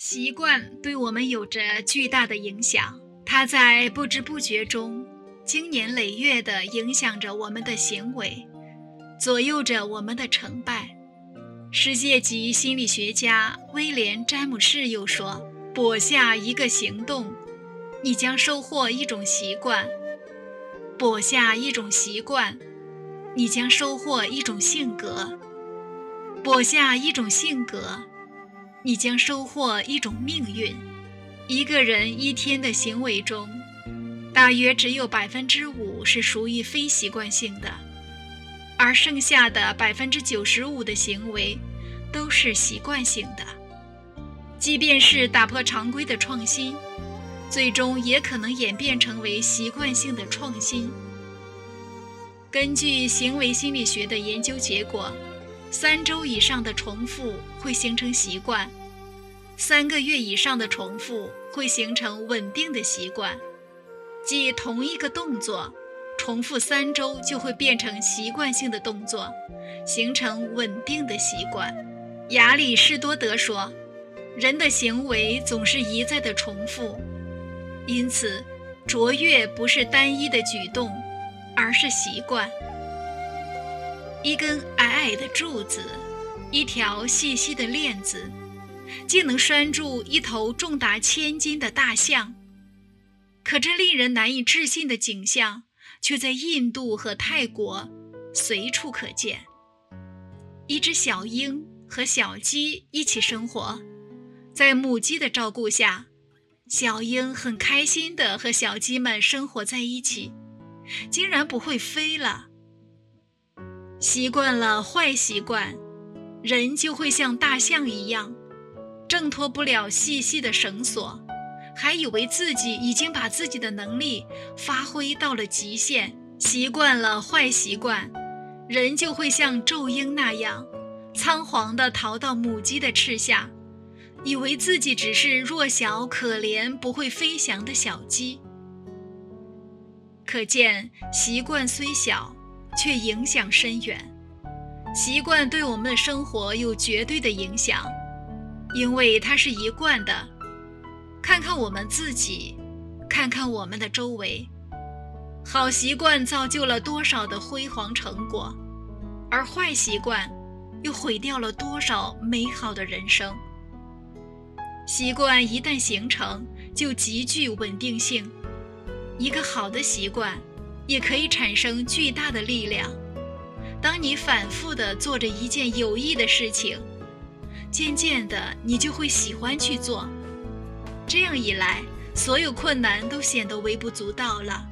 习惯对我们有着巨大的影响，它在不知不觉中，经年累月地影响着我们的行为，左右着我们的成败。世界级心理学家威廉·詹姆士又说：“播下一个行动，你将收获一种习惯；播下一种习惯，你将收获一种性格；播下一种性格。”你将收获一种命运。一个人一天的行为中，大约只有百分之五是属于非习惯性的，而剩下的百分之九十五的行为都是习惯性的。即便是打破常规的创新，最终也可能演变成为习惯性的创新。根据行为心理学的研究结果，三周以上的重复会形成习惯，三个月以上的重复会形成稳定的习惯，即同一个动作，重复三周就会变成习惯性的动作，形成稳定的习惯。亚里士多德说，人的行为总是一再的重复，因此卓越不是单一的举动，而是习惯。一根矮矮的柱子，一条细细的链子，竟能拴住一头重达千斤的大象。可这令人难以置信的景象，却在印度和泰国随处可见。一只小鹰和小鸡一起生活，在母鸡的照顾下，小鹰很开心地和小鸡们生活在一起，竟然不会飞了。习惯了坏习惯，人就会像大象一样，挣脱不了细细的绳索，还以为自己已经把自己的能力发挥到了极限。习惯了坏习惯，人就会像昼鹰那样，仓皇地逃到母鸡的翅下，以为自己只是弱小可怜、不会飞翔的小鸡。可见，习惯虽小，却影响深远。习惯对我们的生活有绝对的影响，因为它是一贯的。看看我们自己，看看我们的周围，好习惯造就了多少的辉煌成果，而坏习惯又毁掉了多少美好的人生。习惯一旦形成，就极具稳定性。一个好的习惯。也可以产生巨大的力量。当你反复地做着一件有益的事情，渐渐的你就会喜欢去做。这样一来，所有困难都显得微不足道了。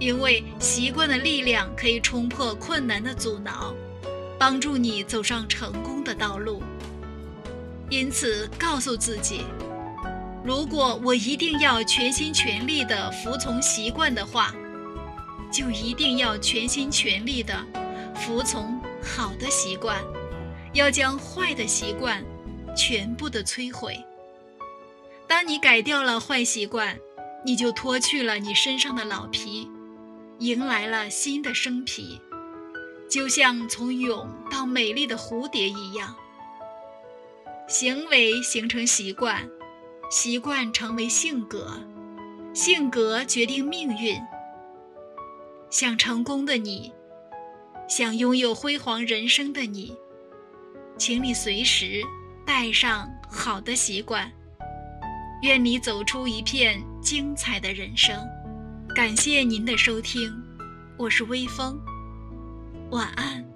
因为习惯的力量可以冲破困难的阻挠，帮助你走上成功的道路。因此，告诉自己：如果我一定要全心全力地服从习惯的话，就一定要全心全力的服从好的习惯，要将坏的习惯全部的摧毁。当你改掉了坏习惯，你就脱去了你身上的老皮，迎来了新的生皮，就像从蛹到美丽的蝴蝶一样。行为形成习惯，习惯成为性格，性格决定命运。想成功的你，想拥有辉煌人生的你，请你随时带上好的习惯。愿你走出一片精彩的人生。感谢您的收听，我是微风，晚安。